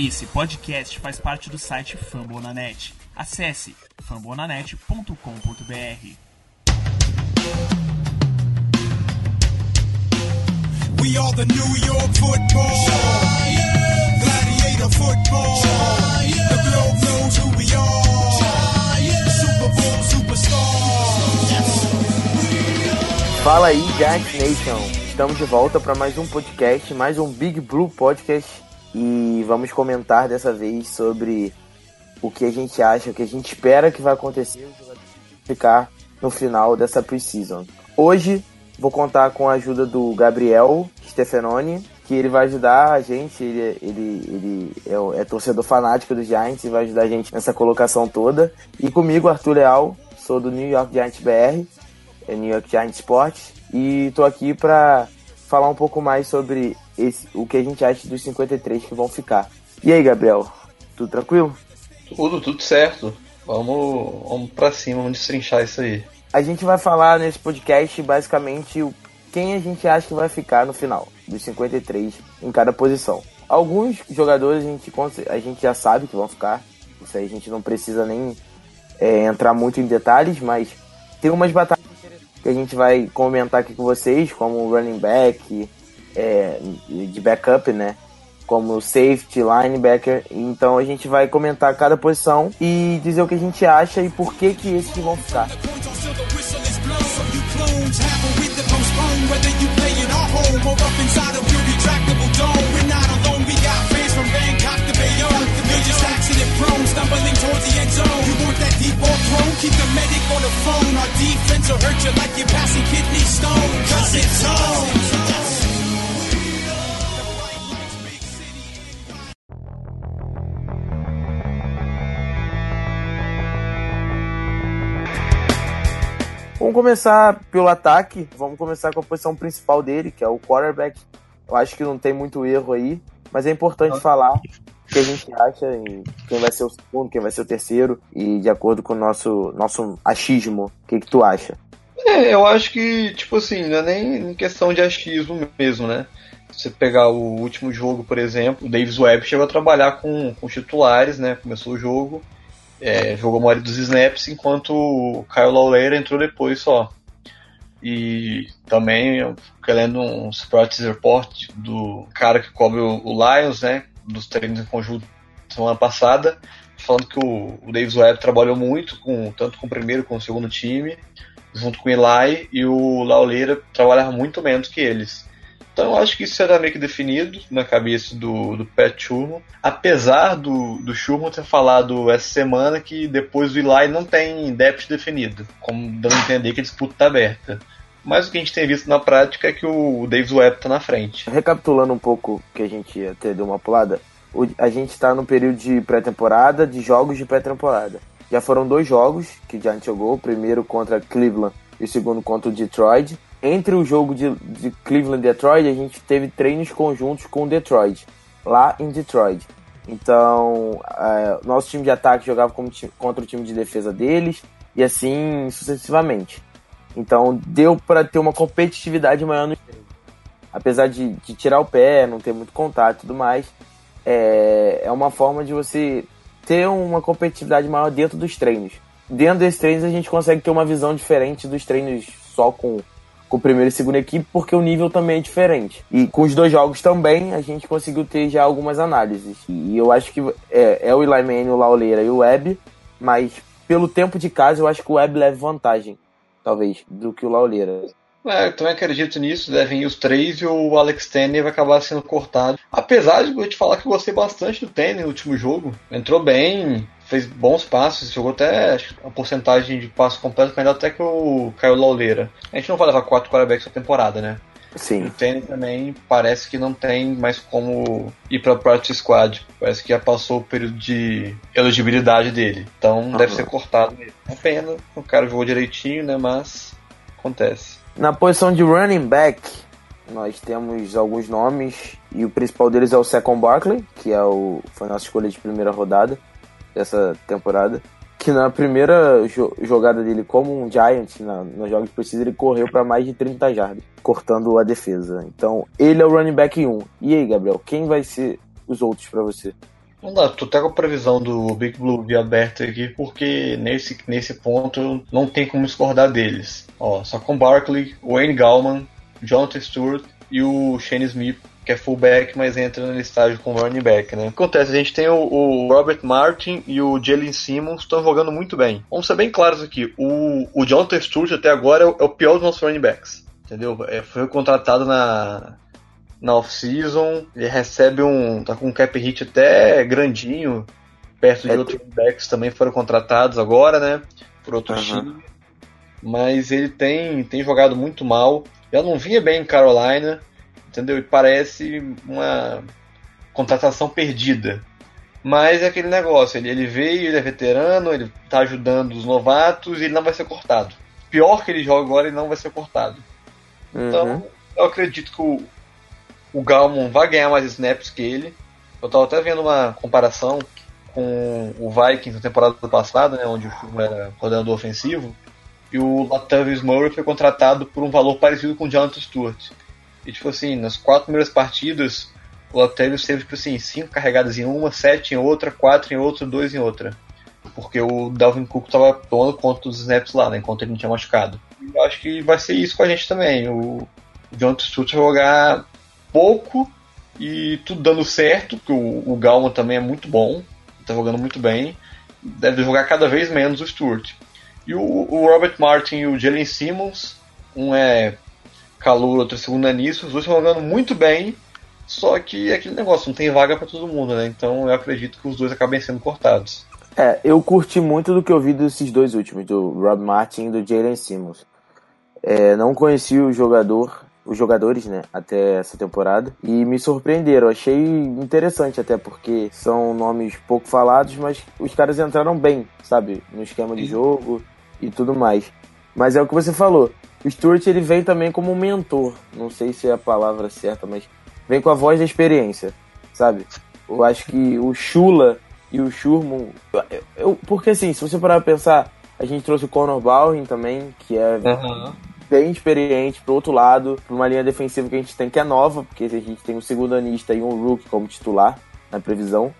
Esse podcast faz parte do site Fambonanet. Acesse fambonanet.com.br. We are the New York football. Gladiator football. The globe knows who we are. Super Bowl superstars. Fala aí, Giant Nation! Estamos de volta para mais um podcast, mais um Big Blue Podcast e vamos comentar dessa vez sobre o que a gente acha, o que a gente espera que vai acontecer ficar no final dessa preseason. Hoje vou contar com a ajuda do Gabriel Stefanoni, que ele vai ajudar a gente, ele, ele, ele é, é torcedor fanático dos Giants e vai ajudar a gente nessa colocação toda. E comigo, Arthur Leal, sou do New York Giants BR, é New York Giants Sports, e tô aqui para falar um pouco mais sobre esse, o que a gente acha dos 53 que vão ficar. E aí, Gabriel, tudo tranquilo? Tudo, tudo certo. Vamos, vamos pra cima, vamos destrinchar isso aí. A gente vai falar nesse podcast basicamente quem a gente acha que vai ficar no final dos 53 em cada posição. Alguns jogadores a gente, a gente já sabe que vão ficar, isso aí a gente não precisa nem é, entrar muito em detalhes, mas tem umas batalhas que a gente vai comentar aqui com vocês, como o running back, é, de backup, né? Como safety, linebacker. Então a gente vai comentar cada posição e dizer o que a gente acha e por que que esses vão ficar. Points until the whistle is blown. So you clones have Vamos começar pelo ataque. Vamos começar com a posição principal dele, que é o quarterback. Eu acho que não tem muito erro aí, mas é importante falar o que a gente acha e quem vai ser o segundo, quem vai ser o terceiro e de acordo com o nosso nosso achismo, o que que tu acha? É, eu acho que, tipo assim, não é nem questão de achismo mesmo, né? Se você pegar o último jogo, por exemplo, o Davis Webb chegou a trabalhar com, com os titulares, né? Começou o jogo, é, jogou a maioria dos snaps, enquanto o Kyle Lawler entrou depois só. E também, eu fiquei lendo uns practice report do cara que cobre o, o Lions, né? Dos treinos em conjunto semana passada, falando que o, o Davis Webb trabalhou muito, com, tanto com o primeiro como com o segundo time, junto com o Eli, e o Lauleira trabalhava muito menos que eles. Então eu acho que isso era meio que definido na cabeça do, do Pat Shurmur, apesar do, do Shurmur ter falado essa semana que depois do Eli não tem depth definido, como dando a entender que a disputa está aberta. Mas o que a gente tem visto na prática é que o Davis Webb está na frente. Recapitulando um pouco que a gente até deu uma pulada, o- a gente está no período de pré-temporada, de jogos de pré-temporada. Já foram dois jogos que a gente jogou, o primeiro contra Cleveland e o segundo contra o Detroit. Entre o jogo de, de Cleveland e Detroit, a gente teve treinos conjuntos com Detroit, lá em Detroit. Então, é, nosso time de ataque jogava contra o time de defesa deles, e assim sucessivamente. Então, deu para ter uma competitividade maior no apesar de, de tirar o pé, não ter muito contato e tudo mais, é, é uma forma de você ter uma competitividade maior dentro dos treinos. Dentro desses treinos a gente consegue ter uma visão diferente dos treinos só com, com primeiro e segundo equipe, porque o nível também é diferente. E com os dois jogos também a gente conseguiu ter já algumas análises. E eu acho que é, é o Eli Manning, o Lauleira e o Webb, mas pelo tempo de casa eu acho que o Webb leva vantagem, talvez, do que o Lauleira. É, eu também acredito nisso, devem ir os três e o Alex Tenney vai acabar sendo cortado. Apesar de eu te falar que eu gostei bastante do Tenney no último jogo, entrou bem, fez bons passes, jogou até a porcentagem de passo completo melhor até que o Caio Lauleira. A gente não vai levar quatro quarterbacks na temporada, né? O Sim. Tenney também parece que não tem mais como ir pra practice squad. Parece que já passou o período de elegibilidade dele. Então deve Aham. ser cortado mesmo. É pena, o cara jogou direitinho, né? Mas acontece. Na posição de running back, nós temos alguns nomes e o principal deles é o Second Barkley, que é o, foi nossa escolha de primeira rodada dessa temporada. Que na primeira jo- jogada dele como um Giant, na, nos jogos precisos, ele correu para mais de 30 jardas, cortando a defesa. Então, ele é o running back 1. E aí, Gabriel, quem vai ser os outros para você? Não dá, tô até com a previsão do Big Blue de aberto aqui, porque nesse, nesse ponto não tem como discordar deles. Ó, só com Barkley, Wayne Gallman, Jonathan Stewart e o Shane Smith, que é fullback, mas entra no estágio com running back, né? O que acontece? A gente tem o, o Robert Martin e o Jalen Simmons estão jogando muito bem. Vamos ser bem claros aqui, o, o Jonathan Stewart até agora é o, é o pior dos nossos running backs, entendeu? É, foi contratado na na off-season. Ele recebe um. tá com um cap hit até grandinho, perto de é outros backs também foram contratados agora, né? Por outro uhum. time. Mas ele tem, tem jogado muito mal. Já não vinha bem em Carolina, entendeu? E parece uma contratação perdida. Mas é aquele negócio, ele, ele veio, ele é veterano, ele tá ajudando os novatos e ele não vai ser cortado. Pior que ele joga agora, ele não vai ser cortado. Então, uhum. Então, eu acredito que o, o Galmon vai ganhar mais snaps que ele. Eu tava até vendo uma comparação com o Vikings na temporada passada, né, onde o Fulham era coordenador ofensivo, e o Latavius Murray foi contratado por um valor parecido com o Jonathan Stewart. E tipo assim, nas quatro primeiras partidas, o Latavius teve tipo assim, cinco carregadas em uma, sete em outra, quatro em outra, dois em outra. Porque o Dalvin Cook tava tomando conta dos snaps lá, né, enquanto ele não tinha machucado. E eu acho que vai ser isso com a gente também. O Jonathan Stewart vai jogar pouco e tudo dando certo, porque o, o Galman também é muito bom, está jogando muito bem. Deve jogar cada vez menos o Stewart. E o, o Robert Martin e o Jalen Simmons, um é calor, outro é segundo início, os dois estão jogando muito bem, só que é aquele negócio, não tem vaga para todo mundo, né? Então eu acredito que os dois acabem sendo cortados. É, eu curti muito do que eu vi desses dois últimos, do Rob Martin e do Jalen Simmons. É, não conheci o jogador, os jogadores, né, até essa temporada. E me surpreenderam. Achei interessante até porque são nomes pouco falados, mas os caras entraram bem, sabe, no esquema de jogo e tudo mais. Mas é o que você falou. O Stuart ele vem também como um mentor. Não sei se é a palavra certa, mas vem com a voz da experiência, sabe? Eu acho que o Chula e o Schurman. Eu, eu, porque assim, se você parar pra pensar, a gente trouxe o Conor Baldwin também, que é uhum bem experiente pro outro lado, pra uma linha defensiva que a gente tem que é nova, porque a gente tem um segundo anista e um rookie como titular na previsão.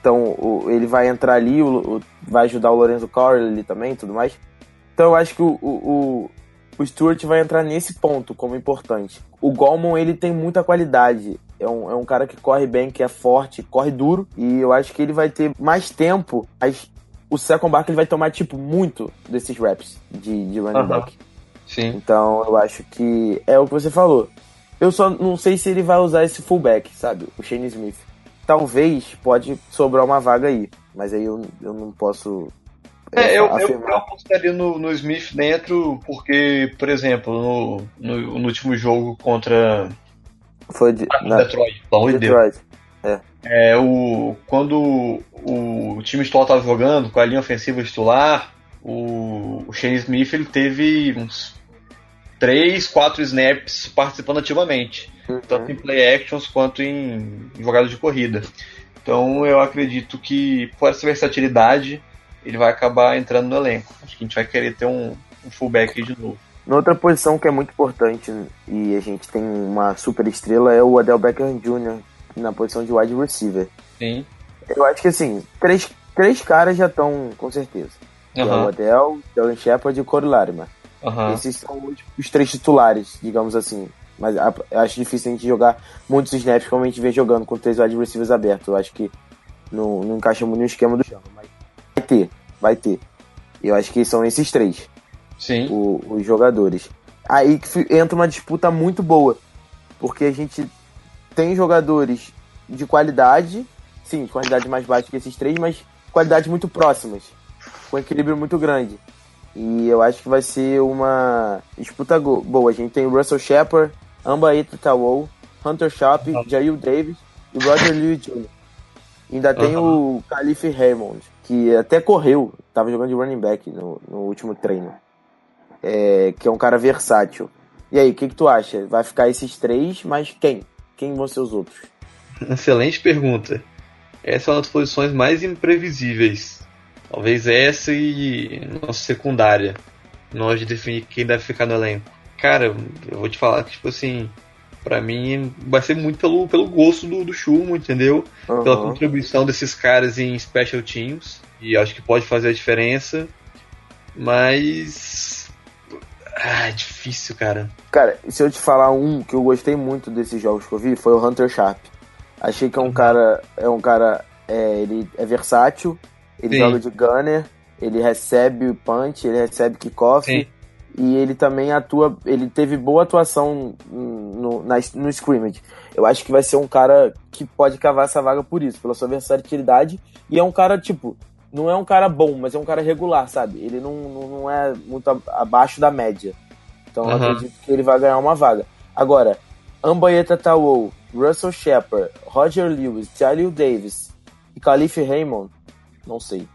Então o, ele vai entrar ali, o, o, vai ajudar o Lorenzo Corey ali também tudo mais. Então eu acho que o, o, o Stewart vai entrar nesse ponto como importante. O Golmon ele tem muita qualidade. É um, é um cara que corre bem, que é forte, corre duro. E eu acho que ele vai ter mais tempo. Mas o second back ele vai tomar, tipo, muito desses reps de, de running back. Sim. Então eu acho que é o que você falou. Eu só não sei se ele vai usar esse fullback, sabe? O Shane Smith. Talvez pode sobrar uma vaga aí, mas aí eu, eu não posso. É, eu, eu, eu apostaria no, no Smith dentro, porque, por exemplo, no, no, no último jogo contra. Foi de, ah, na, Detroit, pelo amor de Deus. É. é. o, quando o, o time titular estava jogando com a linha ofensiva titular, o, o Shane Smith ele teve uns 3, 4 snaps participando ativamente, uhum. tanto em play actions quanto em, em jogadas de corrida. Então eu acredito que por essa versatilidade ele vai acabar entrando no elenco. Acho que a gente vai querer ter um, um fullback de novo. Outra posição que é muito importante e a gente tem uma super estrela é o Adel Beckham Jr. na posição de wide receiver. Sim. Eu acho que assim, três, três caras já estão com certeza. Uhum. É o Odell, Dylan Shepard e o Corey Larimer. Uhum. Esses são os, os, três titulares, digamos assim. Mas a, acho difícil a gente jogar muitos snaps como a gente vem jogando com três wide receivers abertos. Eu acho que não, não encaixa muito no esquema do chão. Mas vai ter, vai ter. Eu acho que são esses três. Sim. O, os jogadores. Aí que entra uma disputa muito boa. Porque a gente tem jogadores de qualidade, sim, de qualidade mais baixa que esses três, mas qualidades muito próximas com equilíbrio muito grande. E eu acho que vai ser uma disputa boa. A gente tem Russell Shepard, Ambaito Tawou, Hunter Sharp, uhum. Jair Davis e Roger Lewis Jr. Ainda tem uhum. o Calife Raymond, que até correu, estava jogando de running back no, no último treino. É, que é um cara versátil. E aí, o que, que tu acha? Vai ficar esses três, mas quem? Quem vão ser os outros? Excelente pergunta. Essas são as posições mais imprevisíveis Talvez essa e nossa secundária. Nós de definir quem deve ficar no elenco. Cara, eu vou te falar que, tipo assim, Pra mim, vai ser muito pelo, pelo gosto do, do Schumann, entendeu? Uhum. Pela contribuição desses caras em special teams. E acho que pode fazer a diferença. Mas. Ah, é difícil, cara. Cara, se eu te falar um que eu gostei muito desses jogos que eu vi, foi o Hunter Sharp. Achei que é um cara. É um cara. É, ele é versátil, ele Sim. joga de gunner, ele recebe punch, ele recebe kickoff. Sim. E ele também atua. Ele teve boa atuação no, na, no scrimmage. Eu acho que vai ser um cara que pode cavar essa vaga por isso, pela sua versatilidade. E é um cara, tipo, não é um cara bom, mas é um cara regular, sabe? Ele não, não, não é muito abaixo da média. Então eu Aham. acredito que ele vai ganhar uma vaga. Agora, Ambayeta Tawou, Russell Shepard, Roger Lewis, Jalil Davis e Khalif Raymond, não sei.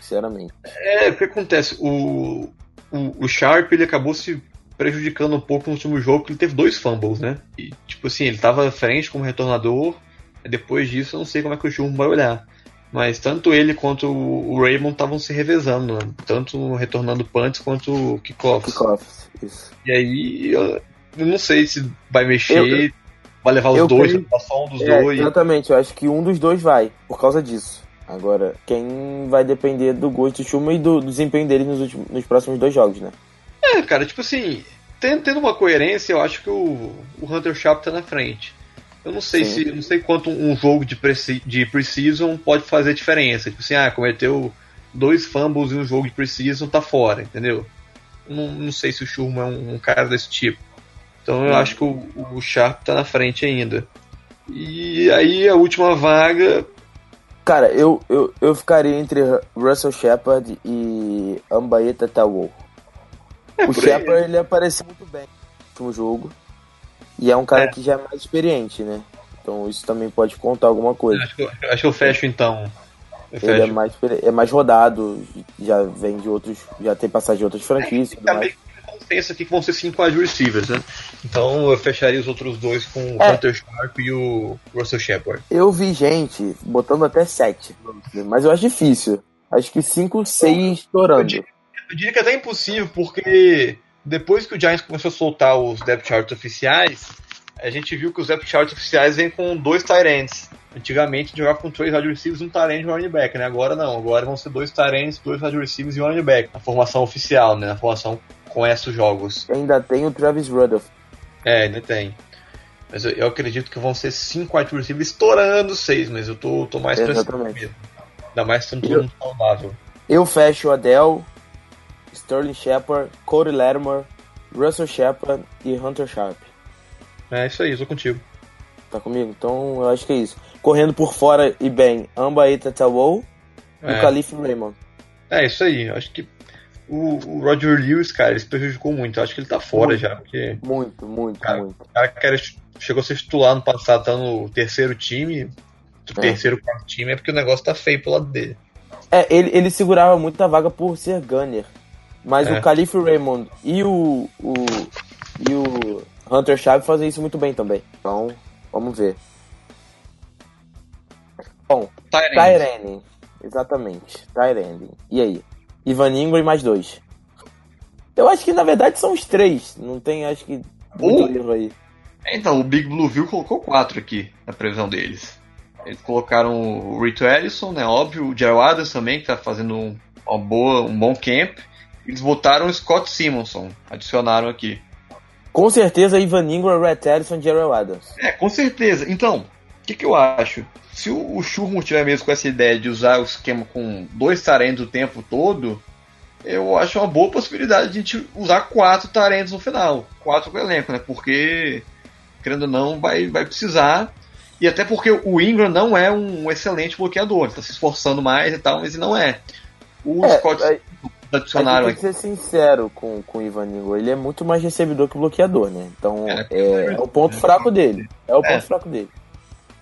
Sinceramente. É, o que acontece? O, o, o Sharp ele acabou se prejudicando um pouco no último jogo, porque ele teve dois fumbles, né? E, tipo assim, ele tava à frente como retornador, e depois disso eu não sei como é que o Schumann vai olhar. Mas tanto ele quanto o Raymond estavam se revezando, né? tanto retornando punts quanto kickoffs. Kickoffs, isso. E aí eu, eu não sei se vai mexer, Eu- vai levar os dois, creio- vai passar um dos É, dois. exatamente, eu acho que um dos dois vai, por causa disso. Agora, quem vai depender do gosto do Schumann e do, do desempenho dele nos, últimos, nos próximos dois jogos, né? É, cara, tipo assim, tendo, uma coerência, eu acho que o, o Hunter Sharp tá na frente. Eu não sei Sim. se não sei quanto um jogo de, Precision pode fazer diferença. Tipo assim, ah, cometeu dois fumbles em um jogo de Precision, tá fora, entendeu? Não, não sei se o Schumann é um, um cara desse tipo. Então eu Hum. acho que o, o Sharp tá na frente ainda. E aí a última vaga. Cara, eu, eu, eu ficaria entre Russell Shepard e Ambaeta Tawou. É, o. Shepard, ele apareceu muito bem no último jogo. E é um cara É. que já é mais experiente, né? Então isso também pode contar alguma coisa. Acho que, eu- acho que eu fecho então. Eu Ele é fecho. mais, experi- é mais rodado, já vem de outros. Já tem passagem de outras franquias tudo mais. também pensa aqui que vão ser cinco wide receivers, né? Então eu fecharia os outros dois com o É. Hunter Sharp e o Russell Shepard. Eu vi gente botando até 7, mas eu acho difícil. Acho que 5, 6 estourando. Eu diria que é até impossível, porque depois que o Giants começou a soltar os depth charts oficiais, a gente viu que os depth charts oficiais vêm com dois tight ends. Antigamente jogava com três wide receivers, um tight end e um running back, né? Agora não, agora vão ser dois tight ends, dois wide receivers e um running back. Na formação oficial, né? Na formação com esses jogos. Ainda tem o Travis Rudolph. É, ainda tem. Mas eu, eu acredito que vão ser cinco wide receivers estourando seis, mas eu tô, tô mais Exatamente. mesmo. Ainda mais sendo todo mundo saudável. Eu fecho Adele, Sterling Shepard, Cody Latimer, Russell Shepard e Hunter Sharp. É isso aí, eu tô contigo. Tá comigo? Então eu acho que é isso. Correndo por fora e bem, Ambaeta Tawou e É. o Khalif Raymond. É isso aí, eu acho que o, o Roger Lewis, cara, ele se prejudicou muito. Eu acho que ele tá fora Muito. já, porque Muito, muito, Cara, muito. o cara que chegou a ser titular no passado, tá no terceiro time, É. terceiro, quarto time, é porque o negócio tá feio pro lado dele. É, ele, ele segurava muito a vaga por ser gunner. Mas É. o Khalif Raymond e o, o, e o Hunter Sharp fazem isso muito bem também. Então, vamos ver. Bom. Tyrene. Exatamente, Tyrene. E aí? Ivan Ingram e mais dois. Eu acho que na verdade são os três. Não tem, acho que, muito Uh! erro aí. Então, o Big Blue View colocou quatro aqui na previsão deles. Eles colocaram o Rito Ellison, né? Óbvio, o Jerry Adams também, que tá fazendo um, uma boa, um bom camp. Eles botaram o Scott Simonson, adicionaram aqui. Com certeza, Ivan Ingram, Red Ellison e Gerald Adams. É, com certeza. Então, o que, que eu acho? Se o, o tiver mesmo com essa ideia de usar o esquema com dois tarentos o tempo todo, eu acho uma boa possibilidade de a gente usar quatro tarentos no final. Quatro com o elenco, né? Porque, querendo ou não, vai, vai precisar. E até porque o Ingram não é um excelente bloqueador. Ele tá se esforçando mais e tal, mas ele não é. O É, Scott A adicionaram gente tem que ser sincero com, com o Ivan Ingram. Ele é muito mais recebedor que bloqueador, né? Então É, é, é o ponto fraco dele. É o ponto É. fraco dele.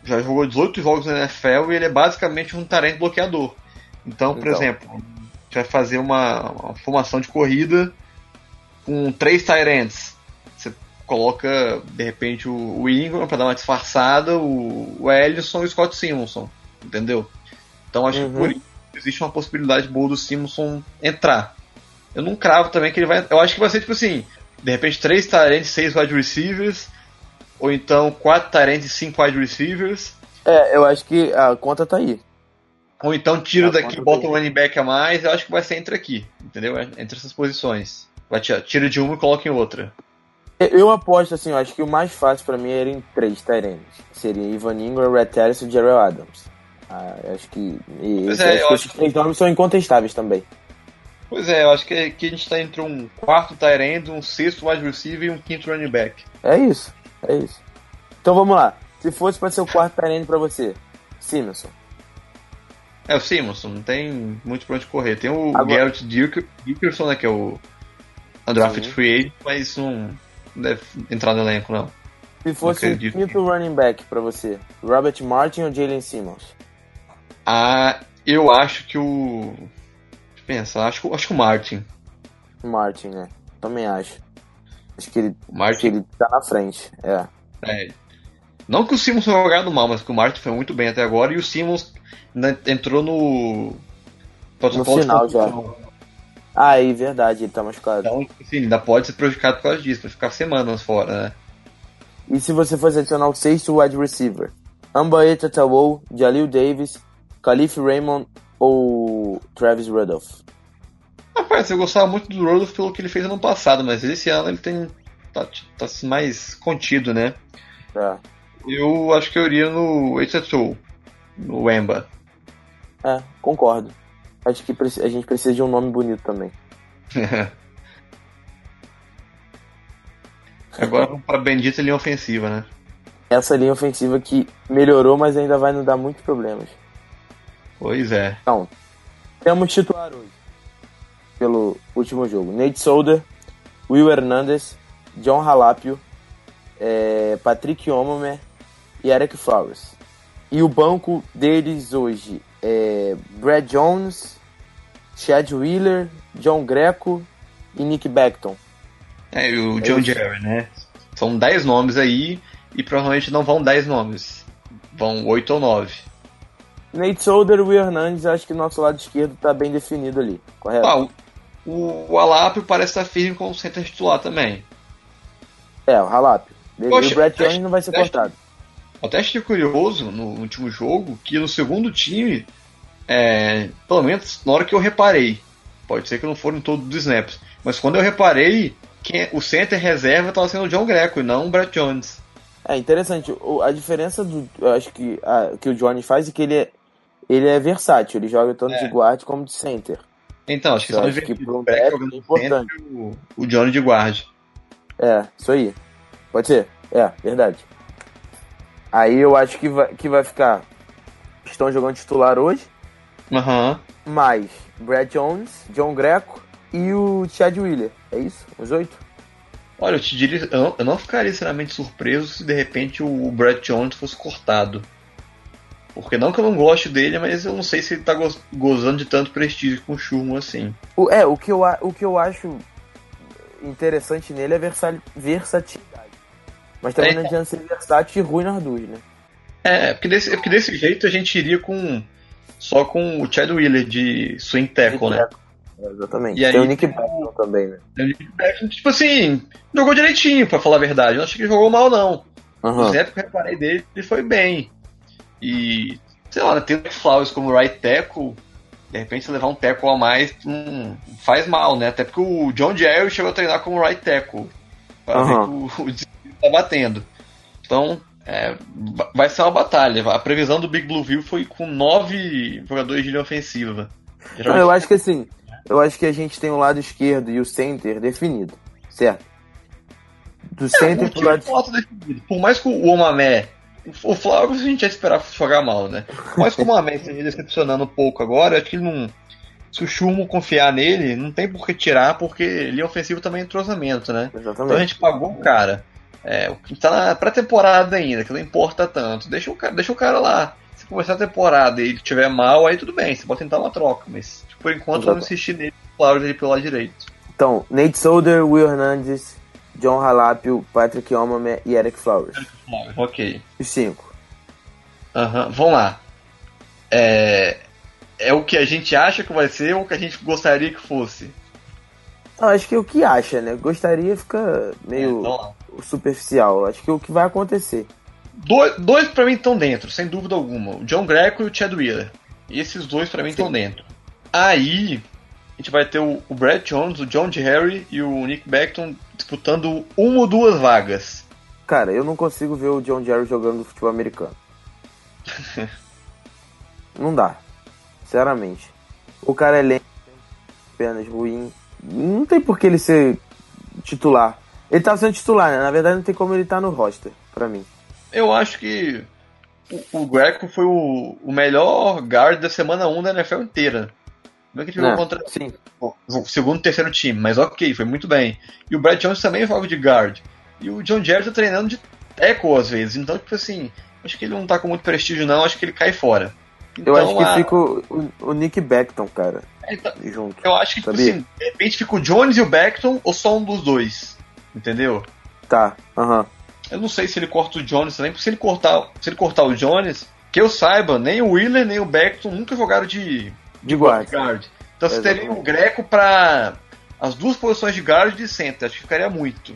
já jogou 18 jogos na NFL e ele é basicamente um tarente bloqueador. Então, por Então. exemplo, a gente vai fazer uma, uma formação de corrida com três Tyrants. Você coloca, de repente, o, o Ingram para dar uma disfarçada, o, o Ellison e o Scott Simonson. Entendeu? Então acho Uhum. que por isso existe uma possibilidade boa do Simonson entrar. Eu não cravo também que ele vai. Eu acho que vai ser tipo assim, de repente, três Tyrants, seis wide receivers, ou então quatro Tyrants e cinco wide receivers, É, eu acho que a conta tá aí. ou então tira Ah, daqui e quanto bota um running back a mais, eu acho que vai ser entre aqui, entendeu? É Entre essas posições. Vai tirar, tira de uma e coloca em outra. Eu- Eu aposto assim, eu acho que o mais fácil pra mim era em três Tyrants. Seria Ivan Ingram, Red Terrace e Jerry Adams. Ah, eu acho que. E Pois é, acho eu que acho esses três nomes são incontestáveis também. Pois é, eu acho que aqui a gente tá entre um quarto Tyrant, um sexto wide receiver e um quinto running back. É isso, é isso. Então vamos lá. Se fosse pra ser o quarto Tyrant pra você, Simonson. É o Simonson, não tem muito pra onde correr. Tem o Agora- Garrett Dickerson, né, que é o undrafted free agent, mas não deve entrar no elenco, não. Se fosse o quinto running back pra você, Robert Martin ou Jalen Simmons? Ah, eu acho que o... Deixa eu pensar, acho, que- acho que o Martin. Martin, né? Também acho. Acho que ele, O Martin, ele tá na frente. É. é, Não que o Simmons tenha jogado mal, mas que o Martin foi muito bem até agora e o Simmons entrou no... protocolo de final já. Ah, aí, verdade, ele tá machucado. Então, assim, ainda pode ser prejudicado por causa disso, vai ficar semanas fora, né? E se você fosse adicionar o sexto wide receiver? Ambae Tatawo, Jalil Davis, Khalif Raymond ou Travis Rudolph? Rapaz, eu gostava muito do Rudolph pelo que ele fez ano passado, mas esse ano ele tem tá, tá mais contido, né? É. Eu acho que eu iria no Etzetou, no Emba. É, concordo. Acho que a gente precisa de um nome bonito também. Agora vamos para a bendita linha ofensiva, né? Essa linha ofensiva que melhorou, mas ainda vai nos dar muitos problemas. Pois é. Então, temos titular hoje. Pelo último jogo. Nate Solder, Will Hernandez, John Halapio, é, Patrick Omame e Eric Flowers. E o banco deles hoje é Brad Jones, Chad Wheeler, John Greco e Nick Beckton. É, e o John isso. Jerry, né? São 10 nomes aí e provavelmente não vão 10 nomes. Vão 8 ou 9. Nate Solder e Will Hernandez, acho que nosso lado esquerdo tá bem definido ali, correto? Ah, o, o Alapio parece estar firme como center titular também. É, o Halapio. E o teste- Jones não vai ser teste- cortado. Até achei curioso no último jogo que no segundo time, é, pelo menos na hora que eu reparei, pode ser que não foram todos os snaps, mas quando eu reparei, quem, o center reserva estava sendo o John Greco e não o Brett Jones. É interessante. O- A diferença do. Eu acho que, a, que o Johnny faz é que ele é, ele é versátil. Ele joga tanto É. de guard como de center. Então, acho que são acho que pra um back é importante. o, o Johnny de guard. É, isso aí. Pode ser? É, verdade. Aí eu acho que vai, que vai ficar. Estão jogando titular hoje. Aham. Mais Brad Jones, John Greco e o Chad Wheeler. É isso? Os oito? Olha, eu te diria, eu não, eu não ficaria sinceramente surpreso se de repente o Brett Jones fosse cortado. Porque não que eu não goste dele, mas eu não sei se ele tá go- gozando de tanto prestígio com o Schumann assim. O, é, o que, eu, o que eu acho interessante nele é versa- versatilidade. Mas também É, não adianta ser versátil e ruim nas duas, né? É, porque desse, é porque desse jeito a gente iria com só com o Chad Wheeler de swing tackle, né? É, exatamente. E aí Tem o Nick tem o- também, né? Tipo assim, jogou direitinho, pra falar a verdade. Eu não achei que ele jogou mal, não. O Aham. Snap que eu reparei dele, ele foi bem. E, sei lá, tem o Flowers como right tackle, de repente levar um tackle a mais, não faz mal, né? Até porque o John Jerry chegou a treinar como right tackle, para ver Aham. que o, o desafio tá batendo. Então, é, va- vai ser uma batalha. A previsão do Big Blue View foi com nove jogadores de linha ofensiva. Não, eu acho que assim, eu acho que a gente tem o lado esquerdo e o center definido, certo? Do center o pro lado é definido. Por mais que o Omamé. O Flowers a gente ia esperar jogar mal, né? Por mais que o Omamé esteja decepcionando um pouco agora, acho que ele não. Se o Churmo confiar nele, não tem por que tirar, porque linha ofensiva também é entrosamento, né? Então a Exatamente. gente pagou o cara. É, tá na pré-temporada ainda, que não importa tanto. Deixa o cara, deixa o cara lá. Se começar a temporada e ele tiver mal, aí tudo bem, você pode tentar uma troca, mas por enquanto vamos Exato. insistir nele, Flowers ele pelo lado direito. Então, Nate Solder, Will Hernandez, John Halapio, Patrick Omame e Eric Flowers. Flowers, ok. Os cinco. Aham, vamos lá. É, é o que a gente acha que vai ser ou o que a gente gostaria que fosse? Eu acho que é o que acha, né? Gostaria fica É, meio. então lá. superficial. Acho que é o que vai acontecer. Dois, dois para mim estão dentro, sem dúvida alguma. O John Greco e o Chad Wheeler. Esses dois para mim estão dentro. Aí a gente vai ter o, o Brad Jones, o John. Harry e o Nick Beckton disputando uma ou duas vagas. Cara, eu não consigo ver o John Jerry jogando futebol americano. não dá. Sinceramente. O cara é lento, apenas ruim. Não tem por que ele ser titular. Ele tá sendo titular, né? Na verdade, não tem como ele tá no roster, pra mim. Eu acho que o, o Greco foi o, o melhor guard da semana 1 da NFL inteira. Não é que ele jogou contra sim. o segundo terceiro time, mas ok, foi muito bem. E o Brad Jones também joga de guard. E o John Jerry tá treinando de tackle às vezes. Então, tipo assim, acho que ele não tá com muito prestígio, não. Acho que ele cai fora. Eu Então, acho que a- fica o, o- Nick Beckton, cara, então, junto. eu acho que, tipo Sabia? assim, de repente fica o Jones e o Beckton ou só um dos dois. Entendeu? Tá, aham. Eu não sei se ele corta o Jones também, porque se ele cortar, se ele cortar o Jones, que eu saiba, nem o Wheeler nem o Beckton nunca jogaram de, De guarda. guard. Então você teria o Greco pra as duas posições de guard e de center. Acho que ficaria muito.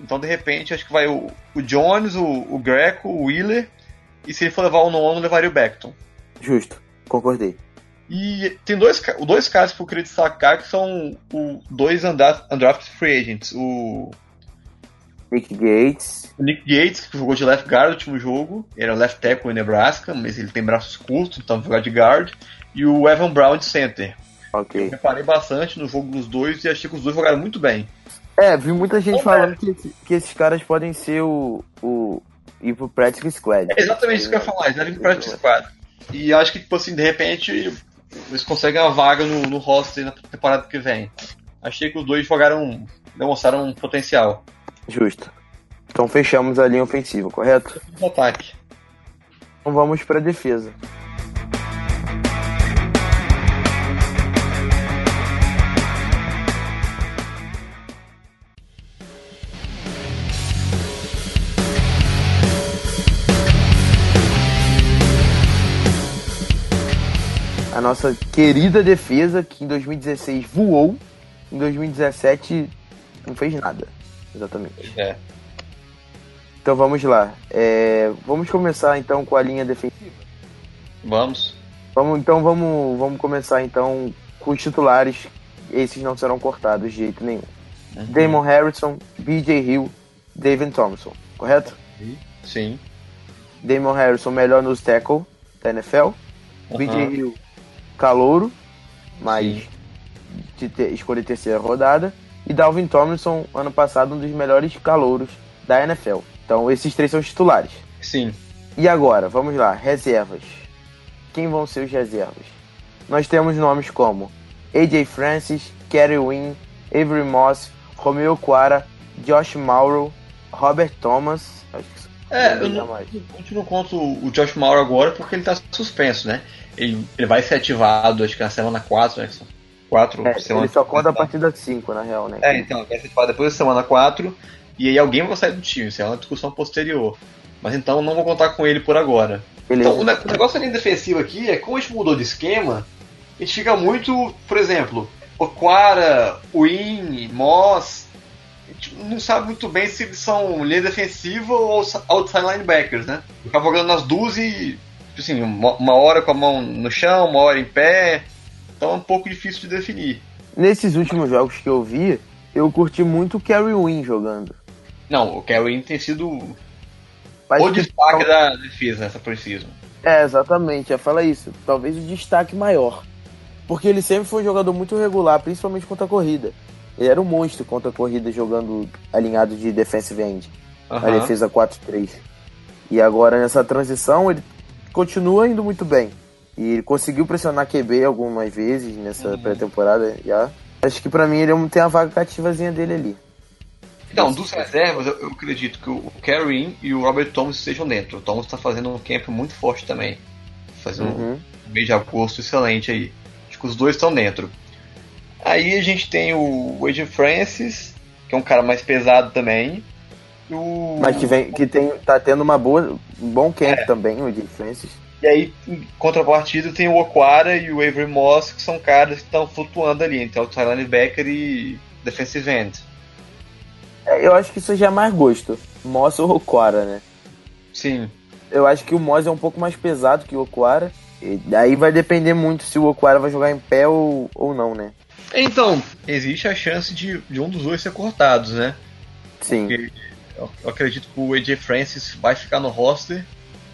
Então, de repente, acho que vai o, o Jones, o, o Greco, o Wheeler. E se ele for levar o nono, levaria o Beckton. Justo, concordei. E tem dois, dois casos que eu queria destacar que são o, dois undra- undrafted free agents. O, Nick Gates. o Nick Gates, que jogou de left guard no último jogo. Ele era left tackle em Nebraska, mas ele tem braços curtos, então vai jogar de guard. E o Evan Brown de center. Ok. Reparei bastante no jogo dos dois e achei que os dois jogaram muito bem. É, vi muita gente Não, falando que, que esses caras podem ser o. o ir pro Practice Squad. É exatamente isso que eu ia falar, eles devem ir pra practice squad. E acho que, tipo assim, de repente, eles conseguem uma vaga no, no roster na temporada que vem. Achei que os dois jogaram, demonstraram um potencial. Justo. Então fechamos a linha ofensiva, correto? Ataque. Então vamos pra defesa. Nossa querida defesa, que em 2016 voou, em 2017 não fez nada. Exatamente. É. Então vamos lá. É, vamos começar então com a linha defensiva. Vamos. Vamos, então vamos, vamos começar então com os titulares. Esses não serão cortados de jeito nenhum. Damon Harrison, BJ Hill, David Thompson, correto? Sim. Damon Harrison, melhor nos tackle da NFL. BJ Aham. Hill, calouro, mas de ter, escolha terceira rodada. E Dalvin Tomlinson, ano passado, um dos melhores calouros da NFL. Então esses três são os titulares. Sim. E agora, vamos lá, reservas. Quem vão ser os reservas? Nós temos nomes como AJ Francis, Kerry Wynn, Avery Moss, Romeo Quara, Josh Mauro, Robert Thomas. Acho que É, eu não, mais. a gente não conta o Josh Mauro agora porque ele tá suspenso, né? Ele, ele vai ser ativado, acho que na semana 4, né? Quatro É, semanas. ele só conta a partir da 5, na real, né? É, então, vai ser ativado depois da semana 4 e aí alguém vai sair do time, isso é uma discussão posterior. Mas então não vou contar com ele por agora. Beleza. Então, o, ne- o negócio da linha defensiva aqui é como a gente mudou de esquema, a gente fica muito, por exemplo, Oquara, Win, Moss, a gente não sabe muito bem se eles são linha defensiva ou outside linebackers, né? Ficava jogando nas duas e, tipo assim, uma, hora com a mão no chão, uma hora em pé, então é um pouco difícil de definir. Nesses últimos jogos que eu vi, eu curti muito o Kerry Wynn jogando. Não, o Kevin tem sido o Mas que- destaque da defesa nessa precisão. É, exatamente, já fala isso. Talvez o destaque maior. Porque ele sempre foi um jogador muito regular, principalmente contra a corrida. Ele era um monstro contra a corrida jogando alinhado de defensive end. A Aham. defesa 4-3. E agora nessa transição ele continua indo muito bem. E ele conseguiu pressionar QB algumas vezes nessa Uhum. pré-temporada já. Acho que pra mim ele é tem a vaga cativazinha dele ali. Então, dos reservas, eu, eu acredito que o Kerry e o Robert Thomas estejam dentro. O Thomas está fazendo um camp muito forte também. Fazendo Uhum. um mês de agosto excelente aí. Acho que os dois estão dentro. Aí a gente tem o Wade Francis, que é um cara mais pesado também. O... Mas que, vem, que tem, tá tendo uma boa, um bom camp É. também, o Jay Francis. E aí, em contrapartida, tem o Oquara e o Avery Moss, que são caras que estão flutuando ali entre outside linebacker e defensive end. É, eu acho que isso já é mais gosto. Moss ou Okwara, né? Sim. Eu acho que o Moss é um pouco mais pesado que o Okwara. E daí vai depender muito se o Okwara vai jogar em pé ou, ou não, né? Então, existe a chance de, de um dos dois ser cortados, né? Sim. Porque eu, eu acredito que o AJ Francis vai ficar no roster.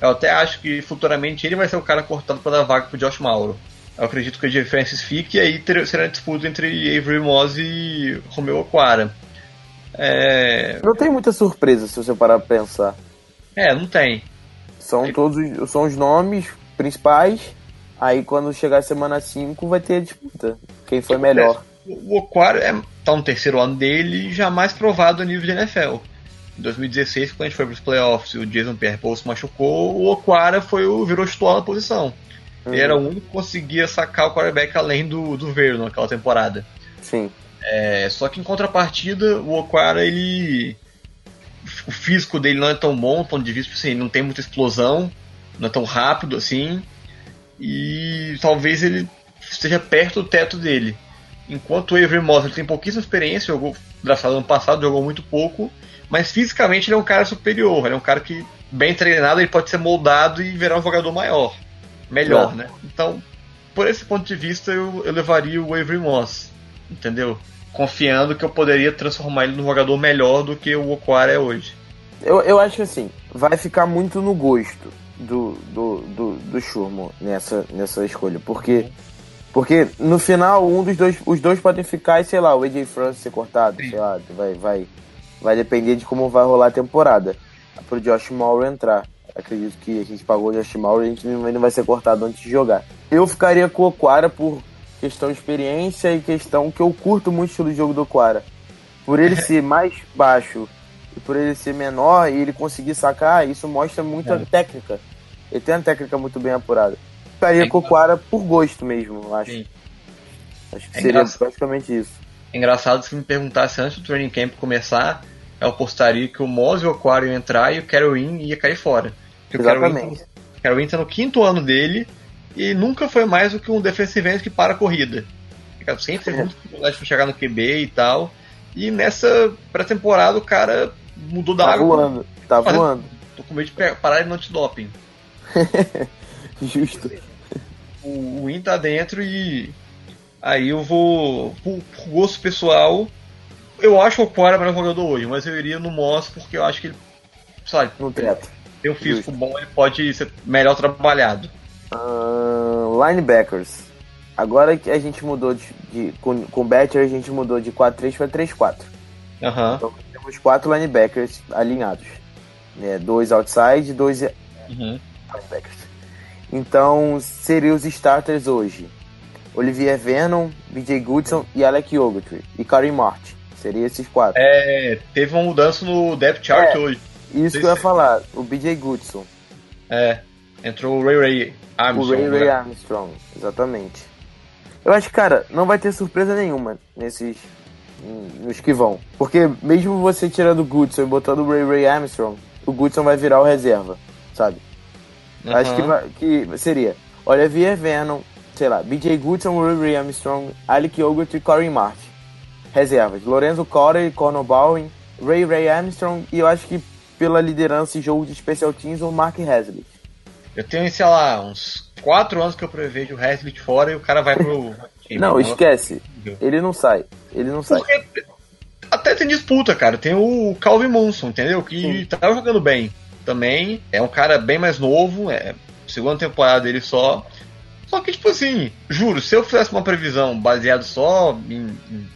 Eu até acho que futuramente ele vai ser o cara cortado para dar vaga pro Josh Mauro. Eu acredito que o AJ Francis fique e aí ter, será disputa entre Avery Moss e Romeo Aquara. É... Não tem muita surpresa se você parar pra pensar. é, não tem. São todos os- são os nomes principais. Aí quando chegar a semana 5 vai ter a disputa. Quem foi melhor. O Aquara é, tá no terceiro ano dele e jamais provado a nível de NFL. Em 2016, quando a gente foi para os playoffs e o Jason Pierre-Paul se machucou, o Aquara foi o virou titular na posição. Ele era o único que conseguia sacar o quarterback além do, do Vernon naquela temporada. Sim. É, só que em contrapartida, o Aquara, ele. O físico dele não é tão bom, ponto de vista, assim, não tem muita explosão, não é tão rápido assim. E talvez ele esteja perto do teto dele. Enquanto o Avery Moss ele tem pouquíssima experiência, jogou draftado ano passado, jogou muito pouco, mas fisicamente ele é um cara superior, ele é um cara que, bem treinado, ele pode ser moldado e virar um jogador maior. Melhor, É. né? Então, por esse ponto de vista, eu, eu levaria o Avery Moss, entendeu? Confiando que eu poderia transformar ele num jogador melhor do que o Okwara é hoje. Eu, eu acho que assim, vai ficar muito no gosto do, do, do, do Shurmo nessa, nessa escolha. Porque, porque no final, um dos dois, os dois podem ficar e, sei lá, o AJ Francis ser cortado, sei lá, vai, vai, vai depender de como vai rolar a temporada. Pro Josh Mauro entrar. Acredito que a gente pagou o Josh Mauro e a gente não vai ser cortado antes de jogar. Eu ficaria com o Okwara por questão de experiência e questão que eu curto muito o estilo de jogo do Okwara. Por ele ser mais baixo e por ele ser menor e ele conseguir sacar, isso mostra muita É. técnica. Ele tem uma técnica muito bem apurada. Ficaria É com o Quara por gosto mesmo, eu acho. Sim. Acho que É seria engraçado. praticamente isso. É engraçado se me perguntasse antes do training camp começar, eu apostaria que o Moz e o Okwara iam entrar e o Carol In ia cair fora. Porque o In- Exatamente. Carol In tá no quinto ano dele e nunca foi mais do que um defensive end que para a corrida. Cara, sempre teve muita dificuldade pra chegar no QB e tal. E nessa pré-temporada o cara mudou da Tá água. voando, tá Fazendo- voando. Tô com medo de parar ele no antidoping. Justo. o, Win tá dentro e aí eu vou por, por gosto pessoal eu acho o Quara melhor jogador hoje mas eu iria no Moss porque eu acho que ele sabe No teto. tem um físico bom ele pode ser melhor trabalhado Ahn, linebackers. Agora que a gente mudou de. de- com, com o Better, a gente mudou de 4-3 para 3-4. aham Então temos quatro linebackers alinhados. Né? Dois outside e dois uhum. Linebackers. Então, seriam os starters hoje. Olivier Vernon, BJ Goodson e Alec Ogletree. E Karim Martin. Seriam esses quatro. é, teve uma mudança no depth chart É. hoje Isso que eu ia falar. O BJ Goodson. é entrou o Ray Ray O Armstrong Ray Ray né? Armstrong. Exatamente. Eu acho que, cara, não vai ter surpresa nenhuma nesses... Nos que vão. Porque mesmo você tirando o Goodson e botando o Ray Ray Armstrong, o Goodson vai virar o reserva, sabe? Acho que, vai- que seria Olivier Vernon, sei lá, BJ Goodson, Ray Armstrong, Alec Ogletree e Corey Martin. Reservas, Lorenzo Corey, Conor Bowen, Ray Ray Armstrong e eu acho que pela liderança e jogo de special teams, o Mark Hasley. eu tenho sei lá uns 4 anos que eu prevejo o Haslett fora e o cara vai pro. Não, esquece. Ele não sai. Ele não sai. Porque até tem disputa, cara. Tem o Calvin Munson, entendeu? Que Sim. tá jogando bem. Também é um cara bem mais novo, é segunda temporada dele só. Só que, tipo assim, juro, se eu fizesse uma previsão baseada só em, em,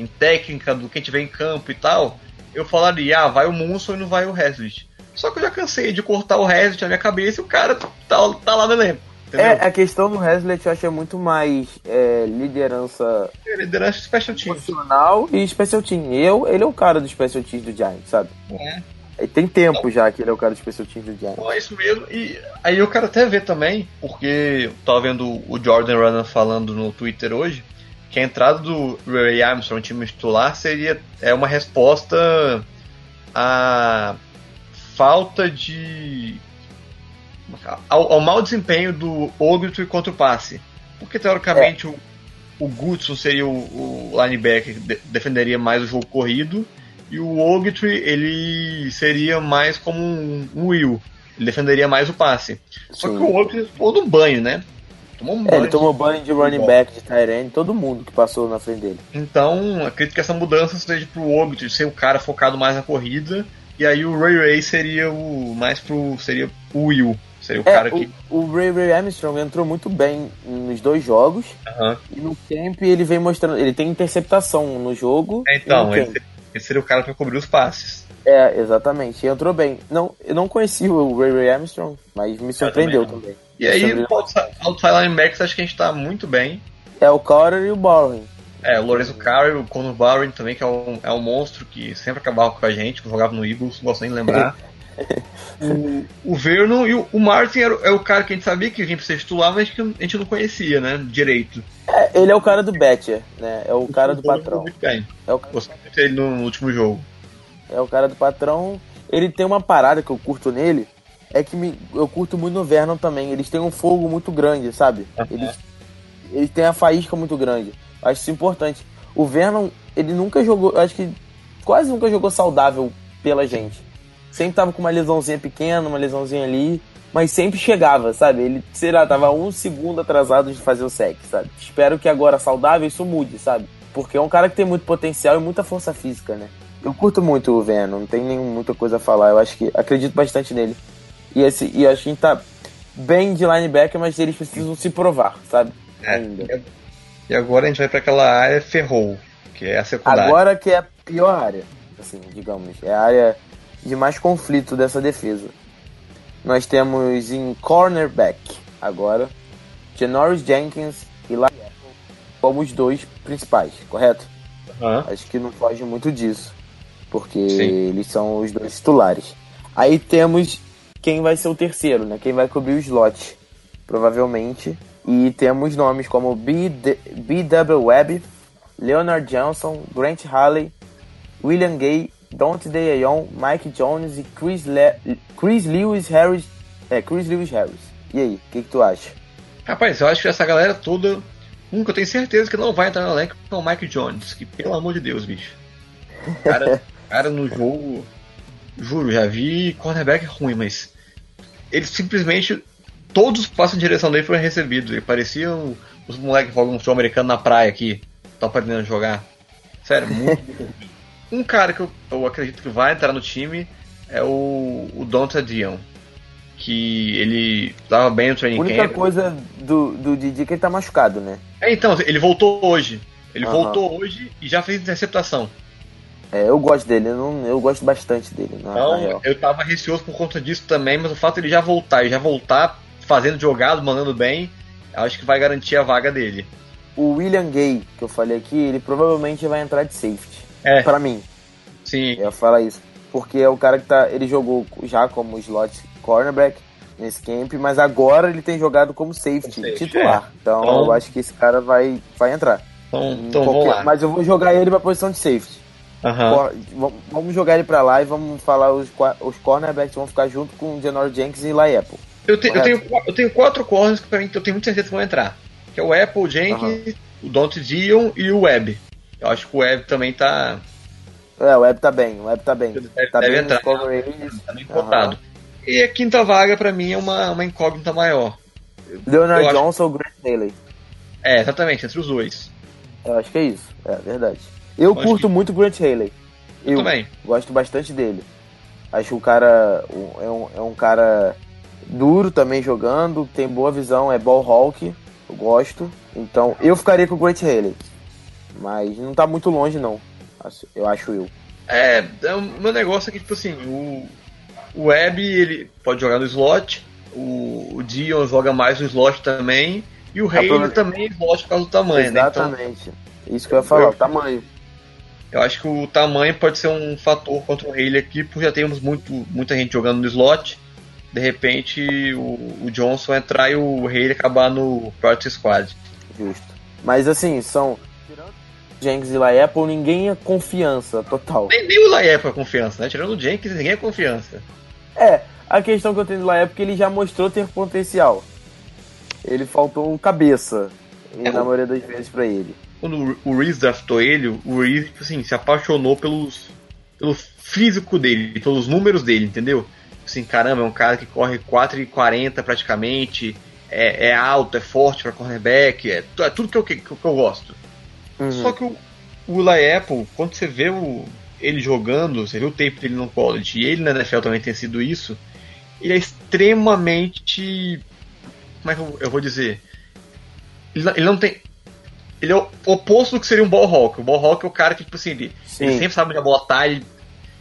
em técnica do que tiver em campo e tal, eu falaria, ah, vai o Munson e não vai o Haslett. Só que eu já cansei de cortar o Haslett na minha cabeça e o cara tá, tá lá no elenco. Entendeu? É, a questão do Hasley eu acho é muito mais é, liderança Liderança de special teams. emocional e special team. Eu, ele é o cara do special teams do Giants, sabe? É. Tem tempo já que ele é o cara do special teams do Giants. É isso mesmo. E aí eu quero até ver também, porque eu tava vendo o Jordan Runner falando no Twitter hoje, que a entrada do Ray Armstrong no time titular seria é uma resposta à falta de. ao, ao mau desempenho do Ogletree contra o passe. Porque teoricamente o, o Goodson seria o, o linebacker que de- defenderia mais o jogo corrido E o Ogletree, ele seria mais como um, um Will. Ele defenderia mais o passe. Só Sim. que o Ogletree tomou no banho, né? Tomou um É, banho. ele tomou banho de running back, de Tyrene, todo mundo que passou na frente dele. Então, acredito que essa mudança seja pro Ogletree ser o cara focado mais na corrida. E aí o Ray Ray seria o mais pro. seria o Will. Seria o É, cara que. o, o Ray Ray Armstrong entrou muito bem nos dois jogos. Aham. E no camp ele vem mostrando. Ele tem interceptação no jogo. É, Então, ele, ele seria o cara pra cobrir os passes. É, exatamente. Entrou bem. Não, eu não conhecia o Ray Ray Armstrong, mas me surpreendeu também também. E aí, Sobre- no outside linebackers, acho que a gente tá muito bem. É o Carter e o Bowen. É, o Lorenzo Carey, o Conor Barron também, que é um, é um monstro que sempre acabava com a gente, que jogava no Eagles, não gosto nem de lembrar. o, o Vernon e o, o Martin era, é o cara que a gente sabia que vinha pra ser titular, mas que a gente não conhecia, né, direito. É, ele é o cara do Betcher, né? É o cara do patrão. É o, muito dele no, último jogo. é o cara do patrão. Ele tem uma parada que eu curto nele. É que me, eu curto muito no Vernon também. Eles têm um fogo muito grande, sabe? Eles, eles têm a faísca muito grande. Acho isso importante. O Vernon, ele nunca jogou. Acho que quase nunca jogou saudável pela gente. Sempre tava com uma lesãozinha pequena, uma lesãozinha ali. Mas sempre chegava, sabe? Ele, sei lá, tava um segundo atrasado de fazer o sec, sabe? Espero que agora saudável isso mude, sabe? Porque é um cara que tem muito potencial e muita força física, né? Eu curto muito o Venom, não tem nem muita coisa a falar. Eu acho que acredito bastante nele. E, esse, e acho que a gente tá bem de linebacker, mas eles precisam se provar, sabe? É. Ainda. E agora a gente vai pra aquela área ferrou, que é a secundária. Agora que é a pior área, assim, digamos. É a área de mais conflito dessa defesa. Nós temos em cornerback, agora, Janoris Jenkins e Lai como os dois principais, correto? Aham. Acho que não foge muito disso. Porque Sim. eles são os dois titulares. Aí temos quem vai ser o terceiro, né? Quem vai cobrir o slot, provavelmente. E temos nomes como. B.W. Webb, Leonard Johnson, Grant Halley, William Gay, Dante DeAyon, Mike Jones e Chris, Le- Chris Lewis Harris. É, Chris Lewis Harris. E aí, o que, que tu acha? Rapaz, eu acho que essa galera toda. Um que eu tenho certeza que não vai entrar no elenco é o Mike Jones, que pelo amor de Deus, bicho. Cara, cara no jogo. Juro, já vi cornerback ruim, mas. Ele simplesmente. Todos os passos em direção dele foram recebidos. Ele parecia os moleques que jogam futebol americano na praia aqui. Estão aprendendo a jogar. Sério, muito. um cara que eu, eu acredito que vai entrar no time é o, o Dante Dion. Que ele tava bem no A training única camp. coisa do, do Didi é que ele tá machucado, né? É, então, ele voltou hoje. Ele Aham. voltou hoje e já fez interceptação. É, eu gosto dele, eu, não, eu gosto bastante dele, na, na Então, real. eu tava receoso por conta disso também, mas o fato de ele já voltar e já voltar fazendo jogado, mandando bem, acho que vai garantir a vaga dele. O William Gay, que eu falei aqui, ele provavelmente vai entrar de safety. É. Pra mim, Sim, eu ia falar isso. Porque é o cara que tá. Ele jogou já como slot cornerback nesse camp, mas agora ele tem jogado como safety, titular. Então, Então- eu acho que esse cara vai, vai entrar. então, então vamos qualquer- lá. Mas eu vou jogar ele pra posição de safety. Vam- Vamos jogar ele pra lá e vamos falar os, os cornerbacks vão ficar junto com o Janor Jenkins e Eli Apple. Eu, te- eu tenho, eu tenho quatro corners que pra mim eu tenho muita certeza que vão entrar. Que é o Apple, o Jenkins, o Dante Dion e o Webb. Eu acho que o Webb também tá, É, o Web tá bem, o Web tá bem. Deve- tá deve bem entrar. tá bem cotado. E a quinta vaga pra mim é uma, uma incógnita maior. Leonard Eu acho- Johnson ou Grant Haley. É, exatamente, entre os dois. Eu acho que é isso, é verdade. Eu acho curto que- muito o Grant Haley. Eu também. Gosto bastante dele. Acho que o cara é um, é um cara duro também jogando, tem boa visão, é ball hawk, eu gosto. Então eu ficaria com o Grant Haley. Mas não tá muito longe não, eu acho eu. É, é, o meu negócio é que, tipo assim, o, o Webb, ele pode jogar no slot, o, o Dion joga mais no slot também, e o prova- também é slot por causa do tamanho, né? Então, Exatamente. Isso que eu ia falar, o tamanho. eu acho que o tamanho pode ser um fator contra o Haley aqui, porque já temos muito, muita gente jogando no slot. De repente, o, o Johnson entrar e o Haley acabar no practice squad. Justo. Mas assim, são. Tirando Jenkins e Apple, ninguém é confiança total. Nem, nem o Laep é confiança, né? Tirando o Jenkins, ninguém é confiança. É, a questão que eu tenho do Apple é que ele já mostrou ter potencial. Ele faltou um cabeça, É, na o- maioria das vezes, pra ele. Quando o- o Reese draftou ele, o Reese, tipo assim, se apaixonou pelos, pelo físico dele, pelos números dele, entendeu? Assim, caramba, é um cara que corre 4,40 praticamente, é, é, alto, é forte para cornerback, é, é, tudo que eu, que, que eu gosto. Uhum. Só que o, o Eli Apple, quando você vê o, ele jogando, você vê o tempo dele no college, e ele na NFL também tem sido isso, ele é extremamente. Como é que eu, eu vou dizer? Ele, ele, não tem. Ele é o oposto do que seria um ball hawk. O ball hawk é o cara que, tipo assim, ele, ele sempre sabe onde a bola tá, ele,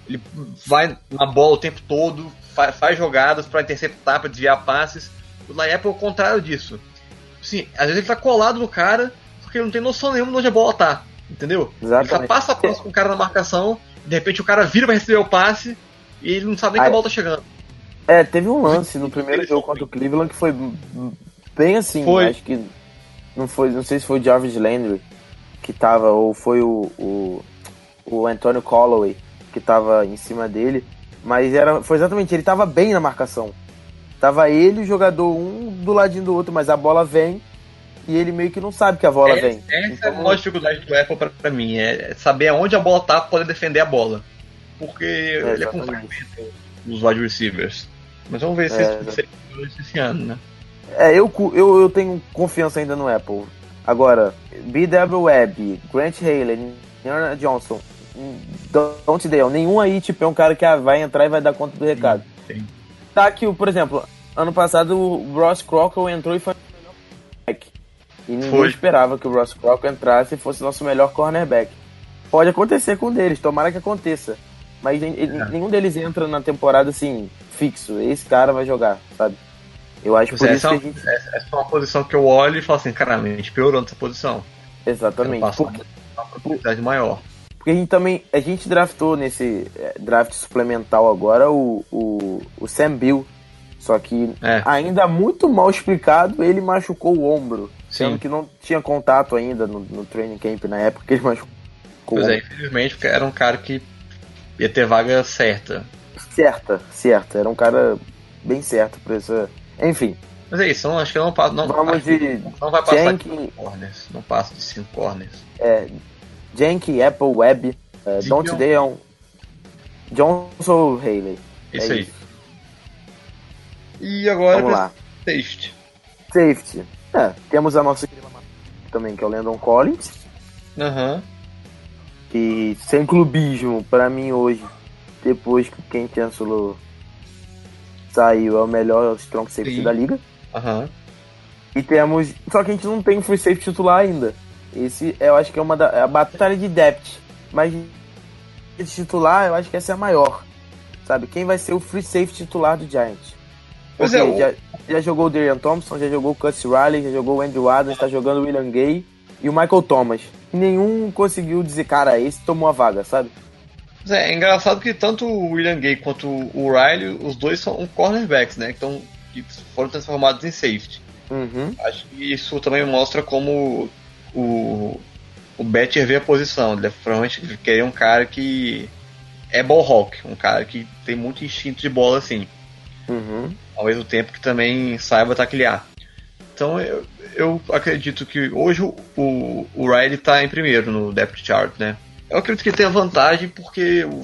ele vai na bola o tempo todo, faz, faz jogadas para interceptar, para desviar passes. O Laep é o contrário disso. Assim, às vezes ele tá colado no cara porque ele não tem noção nenhuma de onde a bola tá. Entendeu? Exatamente. Ele só passa a passo com o cara na marcação, de repente o cara vira pra receber o passe e ele não sabe nem que a bola tá chegando. É, teve um lance no primeiro jogo contra o Cleveland que foi bem assim, foi. acho que não foi, não sei se foi o Jarvis Landry que tava, ou foi o, o, o Antonio Callaway que tava em cima dele, mas era, foi exatamente, ele tava bem na marcação. Tava ele e o jogador um do ladinho do outro, mas a bola vem e ele meio que não sabe que a bola é, vem. Essa então, é a maior dificuldade do Apple pra, pra mim, é saber aonde a bola tá pra poder defender a bola. Porque é, ele é com os wide receivers. Mas vamos ver se é, isso esse ano, né? É, eu, eu, eu tenho confiança ainda no Apple. Agora, BW Webb, Grant Haley, Neona Johnson, Don't Dale, nenhum aí tipo, é um cara que ah, vai entrar e vai dar conta do recado. Sim, sim. Tá aqui, por exemplo, ano passado o Ross Crockle entrou e foi e ninguém foi. esperava que o Ross Crockle entrasse e fosse nosso melhor cornerback. Pode acontecer com um deles, tomara que aconteça. Mas é. nenhum deles entra na temporada assim, fixo. Esse cara vai jogar, sabe? Eu acho por é, isso essa, que a gente... essa é uma posição que eu olho e falo assim, caramba, a gente piorou nessa posição. Exatamente. Porque... uma probabilidade maior. Porque a gente também. A gente draftou nesse é, draft suplemental agora o, o, o Sam Bill. Só que é. ainda muito mal explicado, ele machucou o ombro. Sendo que não tinha contato ainda no, no training camp na época que ele machucou. Pois é, infelizmente era um cara que ia ter vaga certa. Certa, certa. Era um cara bem certo pra essa. Enfim. Mas é isso, não, acho que não passa. Não, Vamos de. Não vai passar Jank... de corners. Não passa de 5 corners. É. Jank, Apple, Web, uh, Don't Deon, Johnson Haley. Isso é aí. Isso. E agora Vamos lá. Safety. Safety. É, temos a nossa também, que é o Landon Collins. Uhum. E sem clubismo, para mim hoje, depois que o Ken Chancellor saiu, é o melhor strong safety Sim. da liga. Uhum. E temos. Só que a gente não tem free safety titular ainda. Esse eu acho que é uma da. É a batalha de depth. Mas esse titular, eu acho que essa é a maior. Sabe? Quem vai ser o free safety titular do Giants? Pois é, o... já, já jogou o Darian Thompson, já jogou o Cuss Riley, já jogou o Andrew Adams, tá jogando o William Gay e o Michael Thomas. Nenhum conseguiu dizer, cara, esse tomou a vaga, sabe? É, é engraçado que tanto o William Gay quanto o Riley, os dois são cornerbacks, né? Que, tão, que foram transformados em safety. Uhum. Acho que isso também mostra como o, o Betcher vê a posição. Ele provavelmente queria um cara que é ball hawk, um cara que tem muito instinto de bola assim. Uhum. Ao mesmo tempo que também saiba taclear. Então eu, eu acredito que hoje o, o, Riley está em primeiro no depth chart, né? Eu acredito que ele tem a vantagem porque o,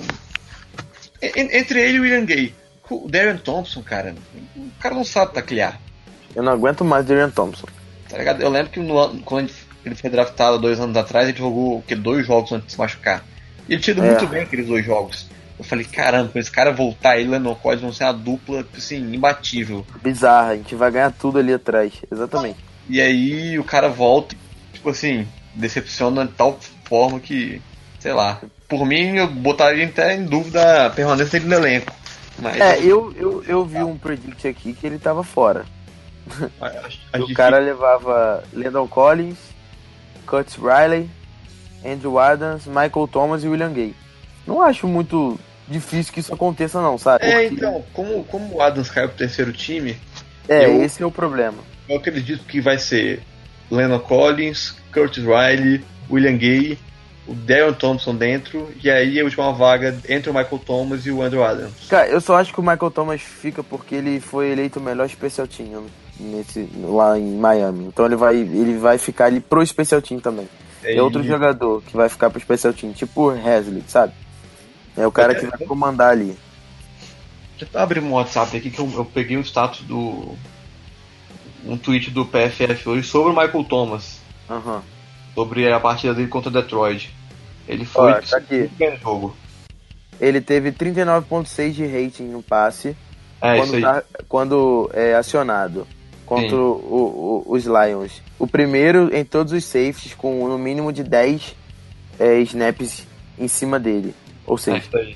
entre ele e o William Gay, o Darren Thompson, cara, o cara não sabe taclear. Eu não aguento mais o Darren Thompson. Tá ligado? Eu lembro que no, quando ele foi draftado dois anos atrás, ele jogou que, dois jogos antes de se machucar. E ele tinha ido é. muito bem aqueles dois jogos. Eu falei, caramba, esse cara voltar, e Code vão ser uma dupla, assim, imbatível. Bizarra, a gente vai ganhar tudo ali atrás, exatamente. E aí o cara volta, tipo assim, decepciona de tal forma que, sei lá, por mim eu botaria até em dúvida a permanência dele no elenco. Mas, é, eu, eu, eu vi um predict aqui que ele tava fora. o cara levava Landon Collins, Curtis Riley, Andrew Adams, Michael Thomas e William Gay. Não acho muito difícil que isso aconteça, não, sabe? É, Porque... então, como, como o Adams caiu pro terceiro time. É, eu, esse é o problema. Eu acredito que vai ser Lennon Collins, Curtis Riley, William Gay, o Darren Thompson dentro, e aí a última vaga entre o Michael Thomas e o Andrew Adams. Cara, eu só acho que o Michael Thomas fica porque ele foi eleito o melhor special team nesse, lá em Miami. Então ele vai, ele vai ficar ali pro special team também. É, é outro jogador que vai ficar pro special team, tipo o Hasley, sabe? É o cara que vai comandar ali. Deixa eu abrir um WhatsApp aqui que eu, eu peguei um status do. um tweet do PFF hoje sobre o Michael Thomas. Aham. Sobre a partida dele contra o Detroit. Ele foi Ó, tá aqui. jogo. Ele teve 39.6 de rating no passe É isso quando, aí. tá- quando é acionado contra o- o- os Lions. O primeiro em todos os safeties com no mínimo de 10 é, snaps em cima dele. Ou É seja, aí.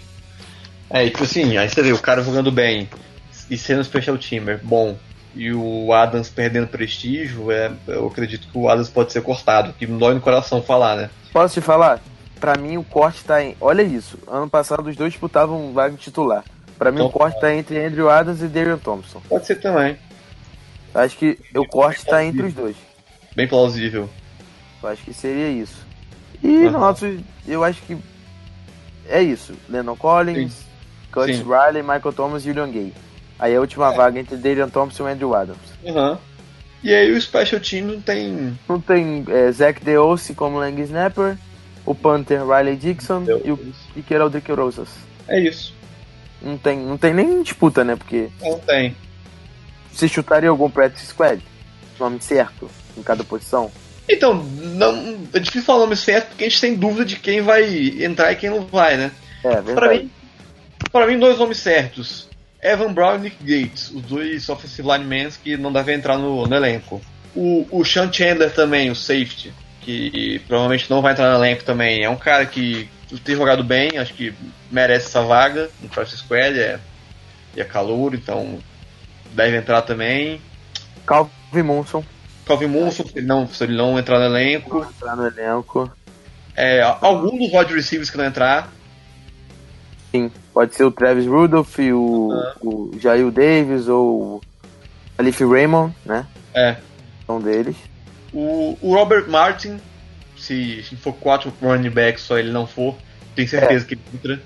É, tipo assim, aí você vê o cara jogando bem e sendo special teamer bom e o Adams perdendo prestígio, é, eu acredito que o Adams pode ser cortado, que me dói no coração falar, né? posso te falar? Pra mim o corte tá em. Olha isso. Ano passado os dois disputavam vaga titular. Pra mim o Então, corte tá entre Andrew Adams e Darian Thompson. Pode ser também. Acho que o corte tá entre os dois. Bem plausível. Eu acho que seria isso. E Aham. nosso, eu acho que é isso. Lennon Collins, Curtis Sim. Riley, Michael Thomas e Julian Gay. Aí a última É. vaga entre Darian Thompson e Andrew Adams. Uhum. E aí o special team não tem. Não tem é, Zach DeOce como Lang Snapper, o Panther Riley Dixon e o Kicker Aldrich Rosas. É isso. Não tem, não tem nem disputa, né? Porque Não tem. você chutaria algum practice squad? Nome certo em cada posição? Então, não, é difícil falar o nome certo porque a gente tem dúvida de quem vai entrar e quem não vai, né? É, Pra verdade. mim, pra mim, dois nomes certos. Evan Brown e Nick Gates, os dois offensive linemen que não devem entrar no, no elenco. O, o Sean Chandler também, o safety, que provavelmente não vai entrar no elenco também. É um cara que tem jogado bem, acho que merece essa vaga no Practice Squad, é, e é calor, então deve entrar também. Calvin Munson Calvin Munson, se ele não, se ele não entrar no elenco. entrar no elenco. É, algum dos wide receivers que não entrar. Sim, pode ser o Travis Rudolph, o, o Jair Davis ou o Alif Raymond, né? É, Um deles. O, o Robert Martin, se, se for quatro running backs só ele não for, tenho certeza que ele entra.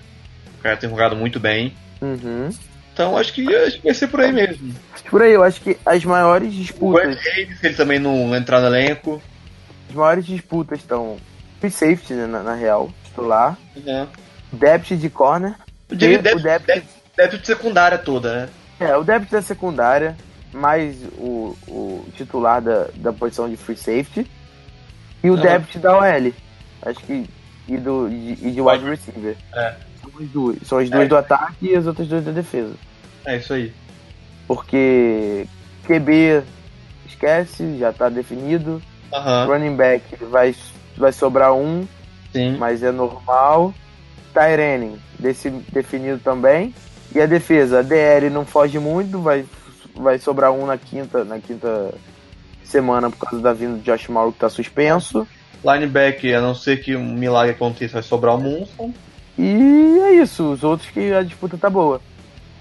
O cara tem jogado muito bem. Uhum. Então acho que, acho que vai ser por aí mesmo. Por aí, eu acho que as maiores O disputas, Davis, se ele também não entrar no elenco. as maiores disputas estão free safety, né, na, na real, titular, Uhum. depth de corner, Eu diria deve, o depth, deve, deve de secundária toda, né? é, o depth da secundária, mais o, o titular da, da posição de free safety e o Aham. depth da OL. Acho que e do e, e de wide receiver. É. As duas, são as duas É. do ataque e as outras duas da defesa. É isso aí. Porque QB esquece, já tá definido. Running back vai, vai sobrar um, sim. mas é normal. Tyrene desse, definido também. E a defesa, a DR não foge muito, vai, vai sobrar um na quinta, na quinta semana por causa da vinda do Josh Mauro que tá suspenso. Linebacker, a não ser que um milagre aconteça, vai sobrar o Munson. E é isso, os outros que a disputa tá boa.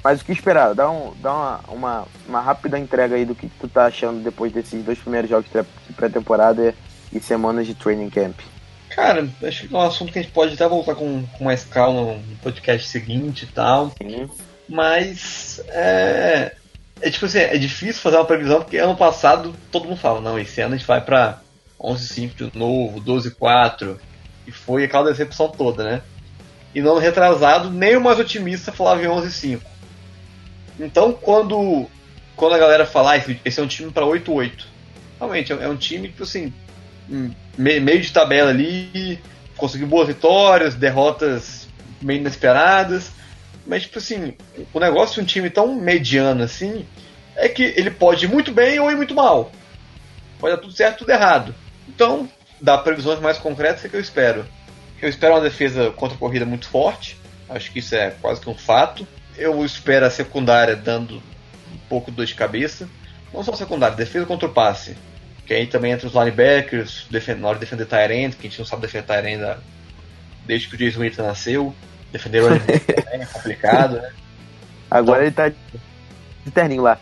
Mas o que esperar? Dá, um, dá uma, uma, uma rápida entrega aí do que tu tá achando depois desses dois primeiros jogos de pré-temporada e semanas de training camp. Cara, acho que é um assunto que a gente pode até voltar com, com mais calma no podcast seguinte e tal. Sim. Mas é, é tipo assim, é difícil fazer uma previsão porque ano passado todo mundo fala, não, esse ano a gente vai pra 11-5 de novo, 12-4, e foi aquela decepção toda, né? E no ano retrasado, nem o mais otimista falava em 11-5. Então quando, quando a galera fala, ah, esse, é um time pra 8-8, realmente é, é um time que assim, me- meio de tabela ali, conseguiu boas vitórias, derrotas meio inesperadas. Mas, tipo assim, o negócio de um time tão mediano assim é que ele pode ir muito bem ou ir muito mal. Pode dar tudo certo tudo errado. Então, dá previsões mais concretas é que eu espero. Eu espero uma defesa contra a corrida muito forte. Acho que isso é quase que um fato. Eu espero a secundária dando um pouco de dor de cabeça. Não só a secundária, defesa contra o passe. Que aí também entra os linebackers, na hora de defender Tyrant, que a gente não sabe defender Tyrant desde que o Jason Witten nasceu. Defender também é complicado, né? Agora ele tá de terninho lá.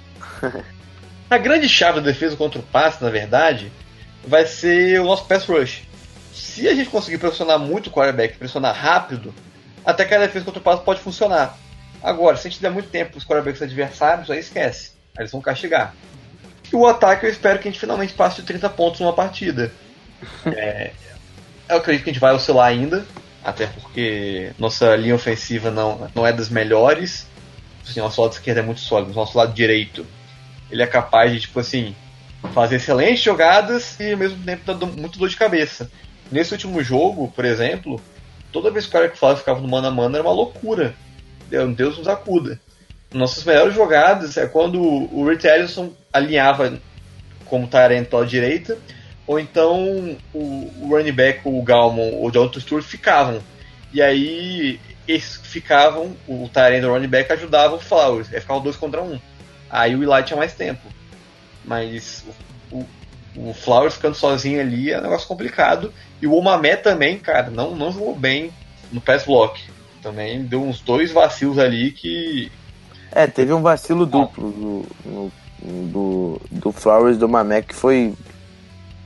A grande chave da defesa contra o passe, na verdade, vai ser o nosso pass rush. Se a gente conseguir pressionar muito o quarterback, pressionar rápido, até que a defesa contra o passe pode funcionar. Agora, se a gente der muito tempo os quarterbacks adversários, aí esquece. Aí eles vão castigar. E o ataque eu espero que a gente finalmente passe de 30 pontos numa partida. É, eu acredito que a gente vai oscilar ainda. até porque nossa linha ofensiva não, não é das melhores. Assim, nosso lado esquerdo é muito sólido, nosso lado direito ele é capaz de, tipo assim, fazer excelentes jogadas e ao mesmo tempo dando muito dor de cabeça. Nesse último jogo, por exemplo, toda vez que o cara que fala ficava no mano a mano era uma loucura. Deus nos acuda. Nossas melhores jogadas é quando o Rich Ellison alinhava como Tyrant pela direita, ou então o, running back, o Galmon ou o John Stewart ficavam. E aí eles ficavam, o Tyrant e o running back ajudavam o Flowers, aí ficavam dois contra um. Aí o Eli tinha mais tempo. Mas o, o Flowers ficando sozinho ali é um negócio complicado. E o Omamé também, cara, não, não jogou bem no pass block. Também deu uns dois vacilos ali que. É, teve um vacilo duplo do, do, do Flowers e do Mamé que foi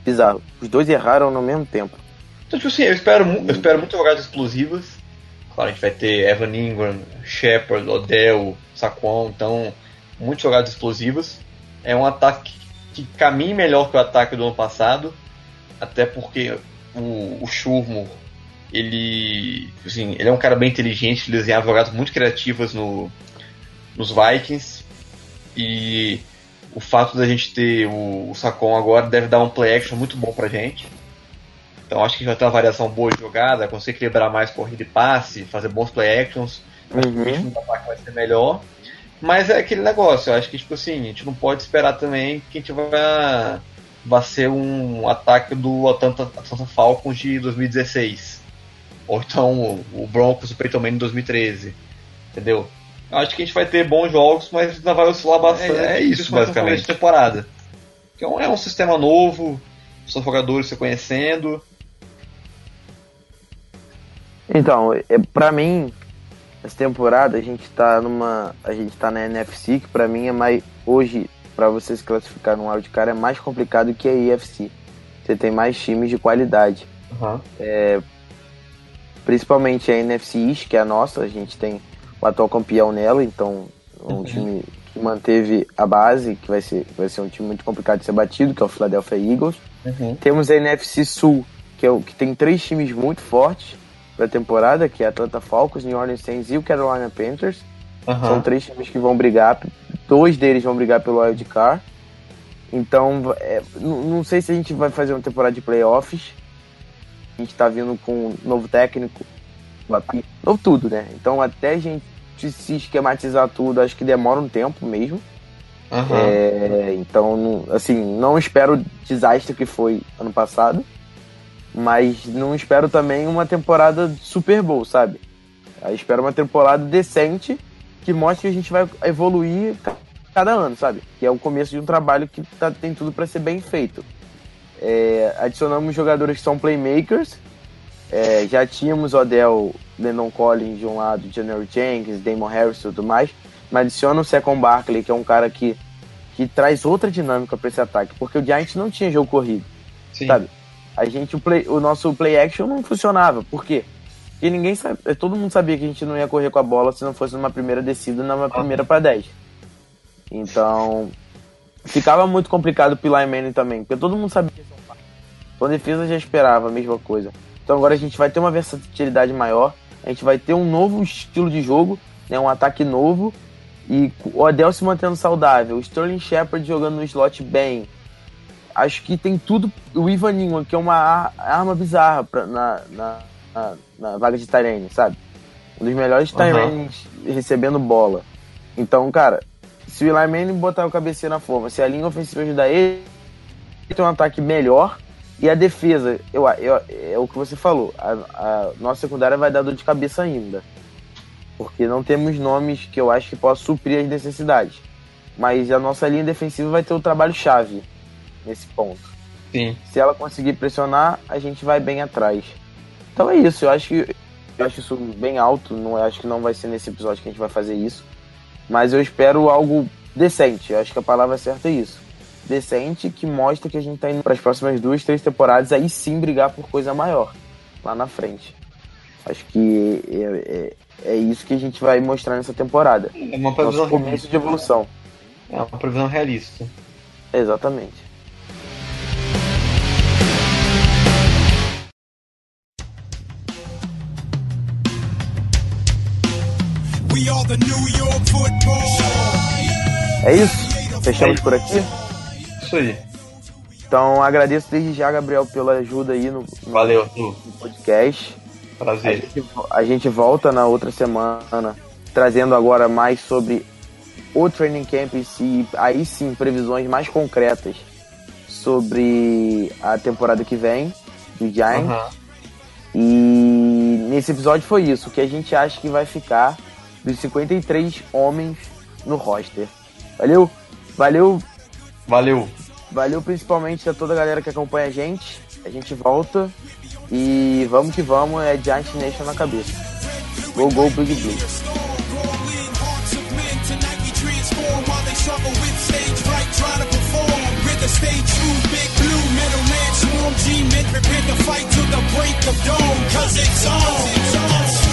bizarro. Os dois erraram no mesmo tempo. Então, tipo assim, eu espero, eu espero muito jogadas explosivas. Claro, a gente vai ter Evan Ingram, Shepard, Odell, Saquon, então muitas jogadas explosivas. É um ataque que caminha melhor que o ataque do ano passado, até porque o, o ele, assim, ele é um cara bem inteligente, ele desenhava jogadas muito criativas no, nos Vikings, e o fato da gente ter o, o Sacon agora deve dar um play action muito bom pra gente. Então acho que vai ter uma variação boa de jogada, conseguir equilibrar mais corrida e passe, fazer bons play actions. Acho que o ataque vai ser melhor. Mas é aquele negócio, eu acho que, tipo assim, a gente não pode esperar também que a gente vai, vai ser um ataque do Atlanta, Atlanta Falcons de 2016. Ou então o Broncos do Peyton Manning em 2013. Entendeu? Eu acho que a gente vai ter bons jogos, mas ainda vai oscilar bastante. É, é isso, basicamente, de temporada. É um, é um sistema novo, os jogadores se conhecendo. Então, é, pra mim, essa temporada a gente tá numa. A gente tá na NFC, que pra mim é mais. Hoje, para você se classificar no wildcard é mais complicado que a IFC. Você tem mais times de qualidade. Uhum. É, principalmente a NFC East, que é a nossa, a gente tem o atual campeão nela, então um uhum. time que manteve a base, que vai ser, vai ser um time muito complicado de ser batido, que é o Philadelphia Eagles. Uhum. Temos a NFC Sul, que, é o, que tem três times muito fortes para a temporada, que é Atlanta Falcons, New Orleans Saints e o Carolina Panthers. Uhum. São três times que vão brigar, dois deles vão brigar pelo Wild Card. Então, é, não sei se a gente vai fazer uma temporada de playoffs. A gente está vindo com um novo técnico, novo tudo, né? Então, até a gente se esquematizar tudo, acho que demora um tempo mesmo. Uhum. É, então, assim, não espero o desastre que foi ano passado. Mas não espero também uma temporada Super Bowl, sabe? Eu espero uma temporada decente que mostre que a gente vai evoluir cada ano, sabe? Que é o começo de um trabalho que tá, tem tudo para ser bem feito. É, adicionamos jogadores que são playmakers. É, já tínhamos Odell, Lennon Collins de um lado, January Jenkins, Damon Harris e tudo mais. Mas adiciona o Second Barkley, que é um cara que, que traz outra dinâmica para esse ataque. Porque o Giants não tinha jogo corrido, Sim. sabe? A gente o, play, o nosso play action não funcionava. Por quê? Porque ninguém sabe, todo mundo sabia que a gente não ia correr com a bola se não fosse numa primeira descida, numa primeira para 10. Então, ficava muito complicado pro Manning também, porque todo mundo sabia que então a defesa já esperava a mesma coisa. Então agora a gente vai ter uma versatilidade maior, a gente vai ter um novo estilo de jogo, né, um ataque novo, e o Odell se mantendo saudável, o Sterling Shepard jogando no slot bem, acho que tem tudo. O Ivan Ingram, que é uma arma bizarra pra, na, na, na, na vaga de Tyrene, sabe? Um dos melhores uhum. recebendo bola. Então, cara, se o Eli Manning botar o cabecinho na forma, se a linha ofensiva ajudar ele, ele tem um ataque melhor. E a defesa, eu, eu, é o que você falou, a, a nossa secundária vai dar dor de cabeça ainda. Porque não temos nomes que eu acho que possam suprir as necessidades. Mas a nossa linha defensiva vai ter o trabalho-chave nesse ponto. Sim. Se ela conseguir pressionar, a gente vai bem atrás. Então é isso, eu acho que eu acho isso bem alto, não acho que não vai ser nesse episódio que a gente vai fazer isso, mas eu espero algo decente. Eu acho que a palavra certa é isso. Decente que mostra que a gente tá indo para as próximas duas, três temporadas aí sim brigar por coisa maior lá na frente. Acho que é, é, é isso que a gente vai mostrar nessa temporada. É uma previsão Nosso começo de evolução. É uma previsão realista. Exatamente. É isso? Fechamos por aqui? Isso aí. Então agradeço desde já, Gabriel, pela ajuda aí no, no Valeu, Arthur. podcast. A Prazer. gente, a gente volta na outra semana trazendo agora mais sobre o training camp em si, aí sim previsões mais concretas sobre a temporada que vem do Giants. Aham. E nesse episódio foi isso, o que a gente acha que vai ficar dos 53 homens no roster. Valeu? Valeu, Valeu. valeu principalmente a toda a galera que acompanha a gente. A gente volta e vamos que vamos, é Giant Nation na cabeça. Go, go, Big Blue. Stage true, big blue, middleman, swarm G-men, prepare to fight till the break of dawn, cause it's on.